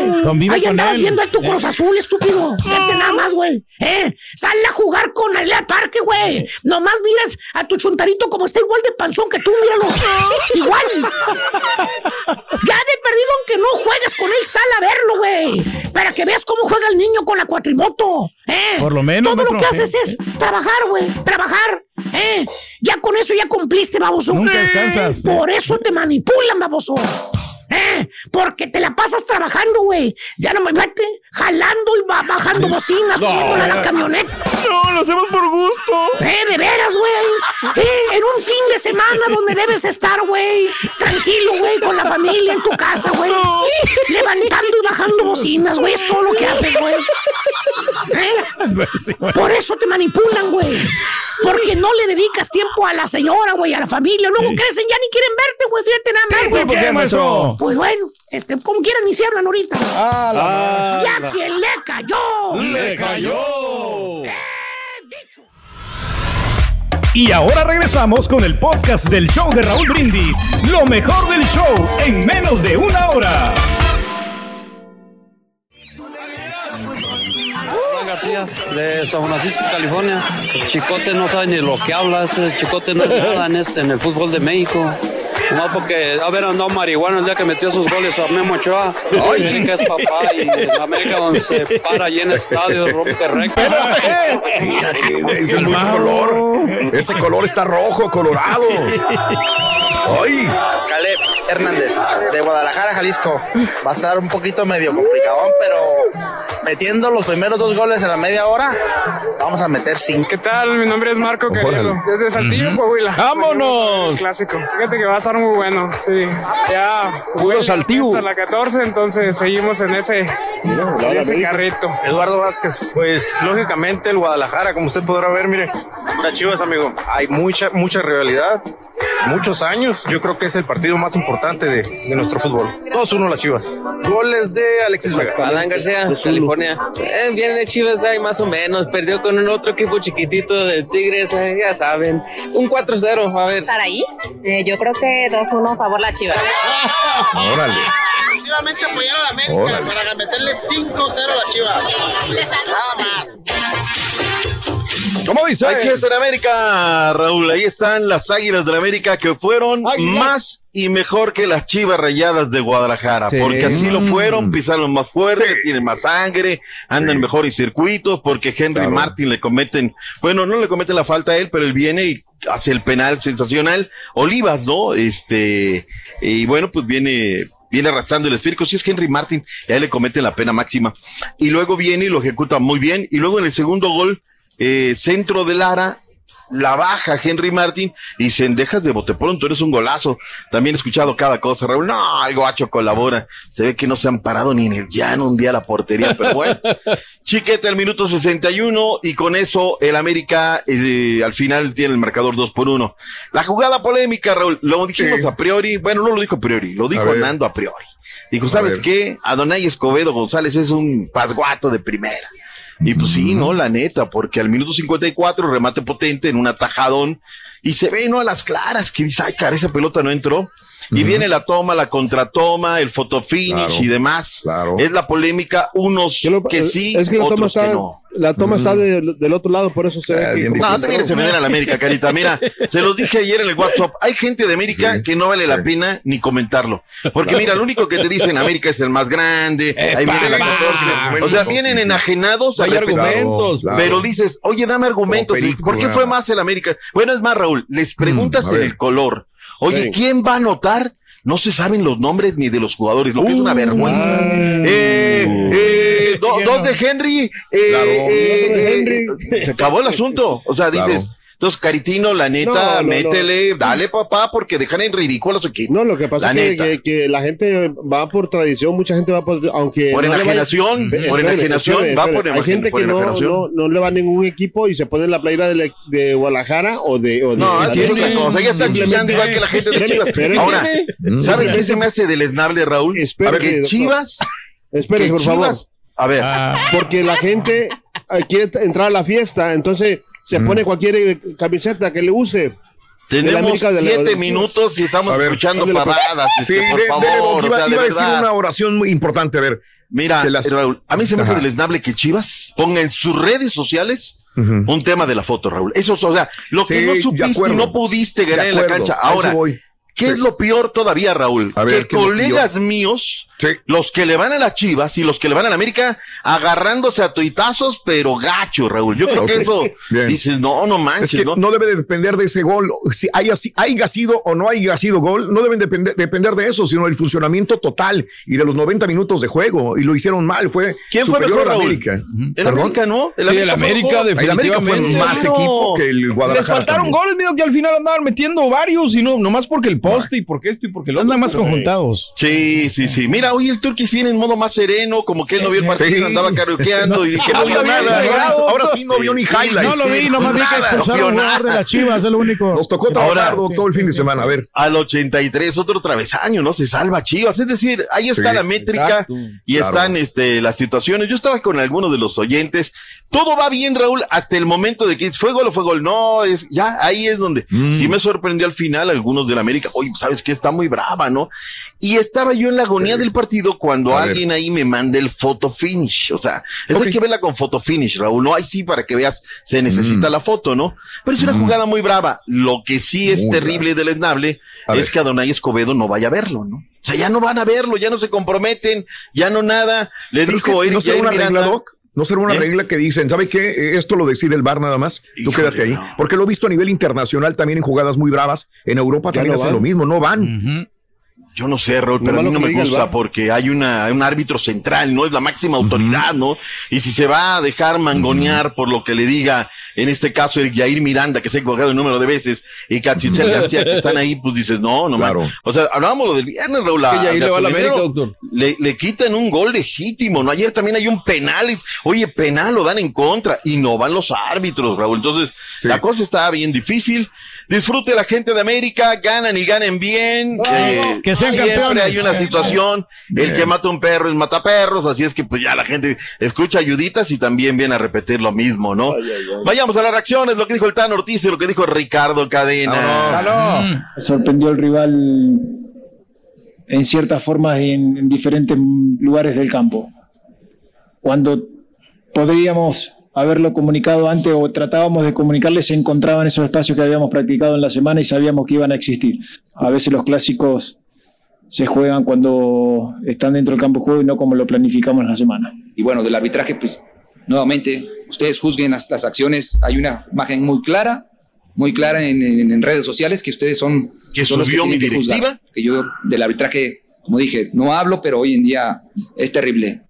*laughs* Ayer andabas viendo el tu Cruz Azul, estúpido. Fíjate nada más, güey. Eh, sal a jugar con él al parque, güey. Nomás miras a tu chuntarito como está igual de panzón que tú, míralo. *laughs* igual. Ya de perdido, aunque no juegues con él, sal a verlo, güey. Para que veas cómo juega el niño con la cuatrimoto. ¿eh?
Por lo menos.
Todo lo que haces es trabajar, güey. Trabajar. ¿Eh? Ya con eso ya cumpliste, baboso.
Nunca descansas.
Por eso te manipulan, baboso. ¿Eh? Porque te la pasas trabajando, güey. Ya no me vete jalando y bajando bocinas, subiéndola a la camioneta.
No, lo hacemos por gusto.
Eh, de veras, güey. Eh, en un fin de semana donde debes estar, güey. Tranquilo, güey, con la familia en tu casa, güey. Levantando y bajando bocinas, güey. Es todo lo que haces, güey. ¿Eh? Por eso te manipulan, güey. Porque no le dedicas tiempo a la señora, güey, a la familia. Luego crecen, ya ni quieren verte, güey. Fíjate nada más, güey.
¿Por qué, maestro?
Pues bueno, este, como quieran ni se hablan ahorita.
Ah, la
¡Ya que le cayó!
¡Le cayó!
Y ahora regresamos con el podcast del show de Raúl Brindis. Lo mejor del show en menos de una hora.
García, de San Francisco, California. Chicote no sabe ni lo que habla, ese Chicote no es nada en, este, en el fútbol de México. No, porque haber andado marihuana el día que metió sus goles a Memo Ochoa. Dicen que es papá y en América donde se para allí en estadios, rompe récord.
Fíjate, güey, ese mucho color. Ese color está rojo, colorado. ¡Ay!
Caleb Hernández, de Guadalajara, Jalisco. Va a estar un poquito medio complicado, pero metiendo los primeros dos goles en la media hora, vamos a meter cinco.
¿Qué tal? Mi nombre es Marco Querido, desde Saltillo, Coahuila.
¡Vámonos!
Clásico. Fíjate que va a estar muy bueno, sí. Ya.
Puro Saltillo.
Hasta la 14, entonces seguimos en ese, en ese carrito.
Eduardo Vázquez, pues lógicamente el Guadalajara, como usted podrá ver, mire, una chivas, amigo. Hay mucha, mucha rivalidad, muchos años. Yo creo que es el partido más importante de, de nuestro fútbol. 2-1 las chivas. Goles de Alexis Vega.
Adán García, California. Eh, viene Chivas ahí más o menos. Perdió con un otro equipo chiquitito de Tigres, eh, ya saben. Un 4-0, a ver.
¿Estar ahí? Eh, yo creo que 2-1 a favor la Chivas.
Órale.
Exclusivamente apoyar a la América
Órale.
para meterle 5-0 a la Chivas. Nada más.
¿Cómo dice?
Aquí está en América, Raúl. Ahí están las Águilas de la América que fueron
Águilas.
más y mejor que las Chivas Rayadas de Guadalajara.
Sí.
Porque así lo
Mm.
fueron, pisaron más fuerte, tienen más sangre, andan en mejores circuitos, porque Henry
Claro.
Martin le cometen, bueno, no le cometen la falta a él, pero él viene y hace el penal sensacional. Olivas, ¿no? Este, y bueno, pues viene viene arrastrando el esférico, si es Henry Martin, y a él le cometen la pena máxima. Y luego viene y lo ejecuta muy bien, y luego en el segundo gol, eh, centro de Lara, la baja Henry Martin y se dejas de bote pronto, eres un golazo. También he escuchado cada cosa, Raúl. No, el guacho colabora. Se ve que no se han parado ni en el llano un día a la portería, pero bueno. *laughs* Chiquete al minuto 61 y con eso el América eh, al final tiene el marcador 2 por 1. La jugada polémica, Raúl, lo dijimos a priori, bueno, no lo dijo a priori, lo dijo
ver.
Nando a priori. Dijo,
A
¿sabes
ver.
qué? Adonai Escobedo González es un pasguato de primera. Y pues sí, ¿no? La neta, porque al minuto 54 remate potente en un atajadón y se ve, ¿no? A las claras que dice, ay, cara, esa pelota no entró. Y viene la toma, la contratoma, el fotofinish
Claro.
y demás. Es la polémica, unos que sí,
Es que la
otros que
está,
no.
la toma está de- del otro lado, por eso se ve que-
No, te quieres defender a la América, Carita. Mira, *laughs* se los dije ayer en el WhatsApp. Hay gente de América que no vale la pena ni comentarlo. Porque mira, lo único que te dicen América es el más grande. ahí viene la 14. O sea, vienen enajenados a
Hay
repetir.
argumentos.
Pero
Claro.
dices, oye, dame argumentos.
Perico,
¿Por qué fue
más.
el América? Bueno, es más, Raúl, les preguntas
a
en
ver.
el color. Oye,
Sí.
¿quién va a anotar? No se saben los nombres ni de los jugadores, lo que es una vergüenza. Eh, eh, do- dos de Henry. eh,
Claro.
eh,
Dos de
eh,
Henry.
se acabó el asunto. O sea, dices,
Claro.
Entonces, Caritino, la neta, métele, dale papá, porque dejan en ridículo a su equipo.
No, lo que pasa es que, que, la gente va por tradición, mucha gente va por, aunque...
Por enajenación, por enajenación, va por
Hay gente que no, no, no, le va a ningún equipo y se pone la playera de, de Guadalajara o de... O de
no, es otra cosa, ya están chillando igual que la gente de Chivas. Ahora, ¿sabes qué se me hace del esnable, Raúl? a ver, que Chivas...
Espere, por favor.
A ver.
Porque la gente eh, quiere entrar a la fiesta, entonces se mm. pone cualquier eh, camiseta que le use.
Tenemos siete minutos y estamos escuchando pavadas. Sí, por favor.
iba, a decir una oración muy importante. A ver.
Mira, Raúl, a mí se me hace deleznable que Chivas ponga en sus redes sociales un tema de la foto, Raúl. Eso, o sea, lo que no supiste y no pudiste ganar en la cancha. Ahora, ¿qué es lo peor todavía, Raúl? que colegas míos los que le van a las Chivas y los que le van a la América agarrándose a tuitazos, pero gacho, Raúl. Yo creo que eso dices, no, no manches.
¿no? ¿no? debe depender de ese gol. Si haya, haya sido o no haya sido gol, no deben depender, depender de eso, sino del funcionamiento total y de los 90 minutos de juego. Y lo hicieron mal. Fue
¿Quién fue mejor, Raúl? América. El América, ¿no?
El sí, el América, definitivamente.
fue más equipo que el Guadalajara.
Les faltaron goles, miedo que al final andaban metiendo varios y no, nomás porque el poste y porque esto y porque lo otro.
Andan más conjuntados.
Sí, sí, sí. Mira, hoy el Turquís viene en modo más sereno, como que él no vio el partido, andaba karaokeando y que no vio nada.
Ahora sí no vio ni highlights.
No lo vi, nomás vi que expulsaron no de las chivas, es lo único.
Nos tocó trabajar todo el fin de semana, a ver.
Al 83, otro travesaño, ¿no? Se salva Chivas. Es decir, ahí está la métrica y están este, las situaciones. Yo estaba con algunos de los oyentes. Todo va bien, Raúl, hasta el momento de que fue gol o fue gol. No, es ya ahí es donde mm. sí me sorprendió al final algunos del América. Oye, sabes que está muy brava, ¿no? Y estaba yo en la agonía del partido cuando alguien ahí me manda el photo finish. O sea, es hay que verla con photo finish, Raúl. No, ahí sí, para que veas, se necesita mm. la foto, ¿no? Pero es una mm. jugada muy brava. Lo que sí es terrible y deleznable es que Adonai Escobedo no vaya a verlo, ¿no? O sea, ya no van a verlo, ya no se comprometen, ya no nada. Le dijo
Eric, ¿No será una regla, Doc? ¿No será una ¿Eh? regla que dicen, ¿sabe qué? Esto lo decide el bar nada más. Tú quédate ahí. Porque lo he visto a nivel internacional también en jugadas muy bravas. En Europa también hacen lo mismo, no van.
Yo no sé, Raúl, pero a mí no me gusta porque hay una, un árbitro central, ¿no? Es la máxima autoridad, ¿no? Y si se va a dejar mangonear por lo que le diga, en este caso, el Yair Miranda, que se ha equivocado el número de veces, y Cachincel *laughs* García, que están ahí, pues dices, no, no, claro. O sea, hablábamos lo del viernes, Raúl. le Le, quitan un gol legítimo, ¿no? Ayer también hay un penal. Oye, penal lo dan en contra y no van los árbitros, Raúl. Entonces, la cosa está bien difícil. Disfrute la gente de América, ganan y ganen bien. Eh, que sean siempre hay una situación, el que mata un perro es mata perros, así es que pues ya la gente escucha ayuditas y también viene a repetir lo mismo, ¿no? Vayamos a las reacciones, lo que dijo el Tan Ortiz y lo que dijo Ricardo Cadena.
Me sorprendió el rival en ciertas formas en diferentes lugares del campo. Cuando podríamos haberlo comunicado antes o tratábamos de comunicarles, se encontraban esos espacios que habíamos practicado en la semana y sabíamos que iban a existir. A veces los clásicos se juegan cuando están dentro del campo de juego y no como lo planificamos en la semana.
Y bueno, del arbitraje, pues nuevamente, ustedes juzguen las, acciones, hay una imagen muy clara, muy clara en, redes sociales que ustedes son,
¿Que los que mi directiva?
que yo del arbitraje, como dije, no hablo, pero hoy en día es terrible.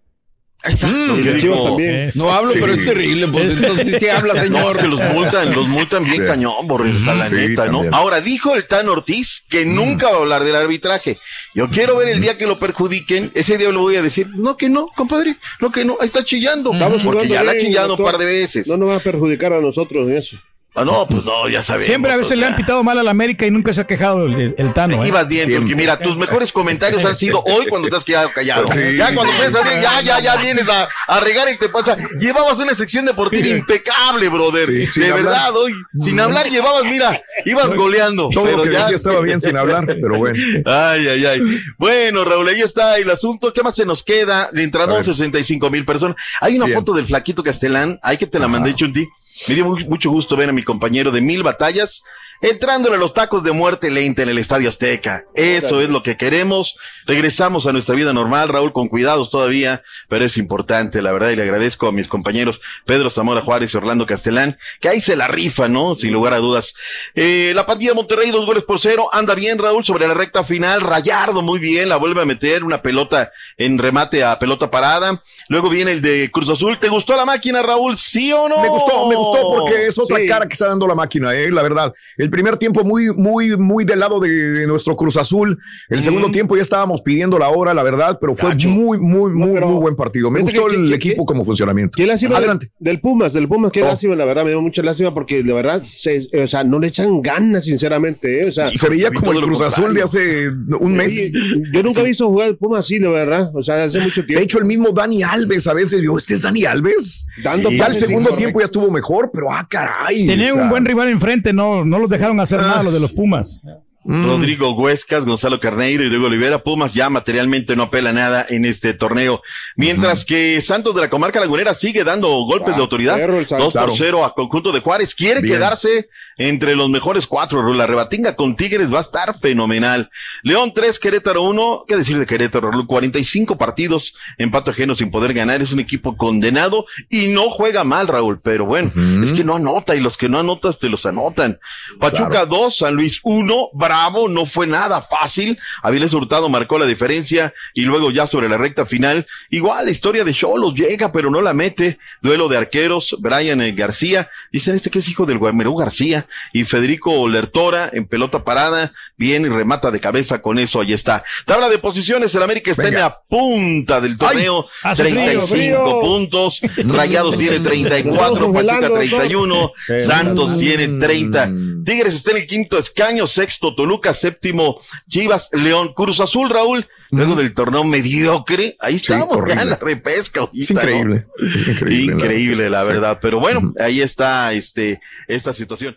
Ahí está.
también. No hablo, pero es terrible. Pues, *laughs* entonces sí habla, señor.
que los multan, los multan bien cañón, Borges, la neta, ¿no? Ahora, dijo el Tan Ortiz que mm. nunca va a hablar del arbitraje. Yo quiero ver el día que lo perjudiquen. Ese día le voy a decir, no, que no, compadre. No, que no. Ahí está chillando. porque ya la ha chillado un par de veces.
No nos va a perjudicar a nosotros en eso.
Ah, no, pues no, ya sabes.
Siempre a veces le han pitado mal a la América y nunca se ha quejado el, Tano.
¿eh? Ibas bien, porque mira, tus mejores comentarios han sido hoy cuando te has quedado callado. Ya cuando piensas ya, ya, ya vienes a, a, regar y te pasa. Llevabas una sección deportiva impecable, brother. de verdad, hoy. Sin hablar llevabas, mira, ibas goleando.
Todo lo que ya estaba bien sin hablar, pero bueno.
Ay, ay, ay. Bueno, Raúl, ahí está el asunto. ¿Qué más se nos queda? Le entraron 65 mil personas. Hay una foto del flaquito Castelán. Hay que te la mandé, Chunti. Me dio mucho gusto ver a mi compañero de mil batallas entrándole a los tacos de muerte lenta en el Estadio Azteca. Eso es lo que queremos. Regresamos a nuestra vida normal, Raúl, con cuidados todavía, pero es importante, la verdad, y le agradezco a mis compañeros Pedro Zamora Juárez y Orlando Castellán, que ahí se la rifa, ¿no? Sin lugar a dudas. Eh, la partida de Monterrey, dos goles por cero, anda bien, Raúl, sobre la recta final, Rayardo muy bien, la vuelve a meter, una pelota en remate a pelota parada. Luego viene el de Cruz Azul. ¿Te gustó la máquina, Raúl? ¿Sí o no?
Me gustó, me gustó porque es otra cara que está dando la máquina, eh, la verdad. El primer tiempo muy, muy, muy del lado de, nuestro Cruz Azul. El segundo tiempo ya estábamos pidiendo la hora, la verdad, pero fue muy, muy, muy, muy buen partido. Me gustó el equipo como funcionamiento.
Qué lástima Adelante. Del, Pumas, del Pumas, qué oh. lástima, la verdad, me dio mucha lástima porque de verdad, o sea, no le echan ganas, sinceramente. Eh, o sea,
se veía como el Cruz Azul de hace un mes.
Yo nunca he visto jugar el Pumas así, de verdad. O sea, hace mucho tiempo.
De hecho, el mismo Dani Alves a veces, yo, este es Dani Alves. Dando ya el segundo tiempo ya estuvo mejor, pero ah, caray.
Tenía un buen rival enfrente, no, no los dejaron hacer nada los de los Pumas.
Mm. Rodrigo Huescas, Gonzalo Carneiro y Diego Olivera. Pumas ya materialmente no apela nada en este torneo. Mientras que Santos de la Comarca Lagunera sigue dando golpes de autoridad. 2 por 0 a conjunto de Juárez. Quiere quedarse entre los mejores cuatro. La rebatinga con Tigres va a estar fenomenal. León 3, Querétaro 1. ¿Qué decir de Querétaro? 45 partidos, empate ajeno sin poder ganar. Es un equipo condenado y no juega mal, Raúl. Pero bueno, es que no anota y los que no anotas te los anotan. Pachuca 2, San Luis 1, bravo, no fue nada fácil. Avilés Hurtado marcó la diferencia y luego ya sobre la recta final, igual la historia de Cholos llega, pero no la mete. Duelo de arqueros, Brian eh, García, dicen este que es hijo del Guamerú García y Federico Lertora en pelota parada, viene y remata de cabeza con eso, ahí está. Tabla de posiciones, el América está en la punta del torneo, 35 puntos, Rayados tiene *laughs* 34, Pachuca 31, Santos tiene 30, Tigres está en el quinto escaño, sexto Toluca, séptimo Chivas, León, Cruz Azul, Raúl, luego del torneo mediocre, ahí estamos, la repesca.
es increíble.
increíble. Increíble, la, verdad. Pero bueno, ahí está este, esta situación.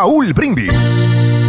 Raúl Brindis.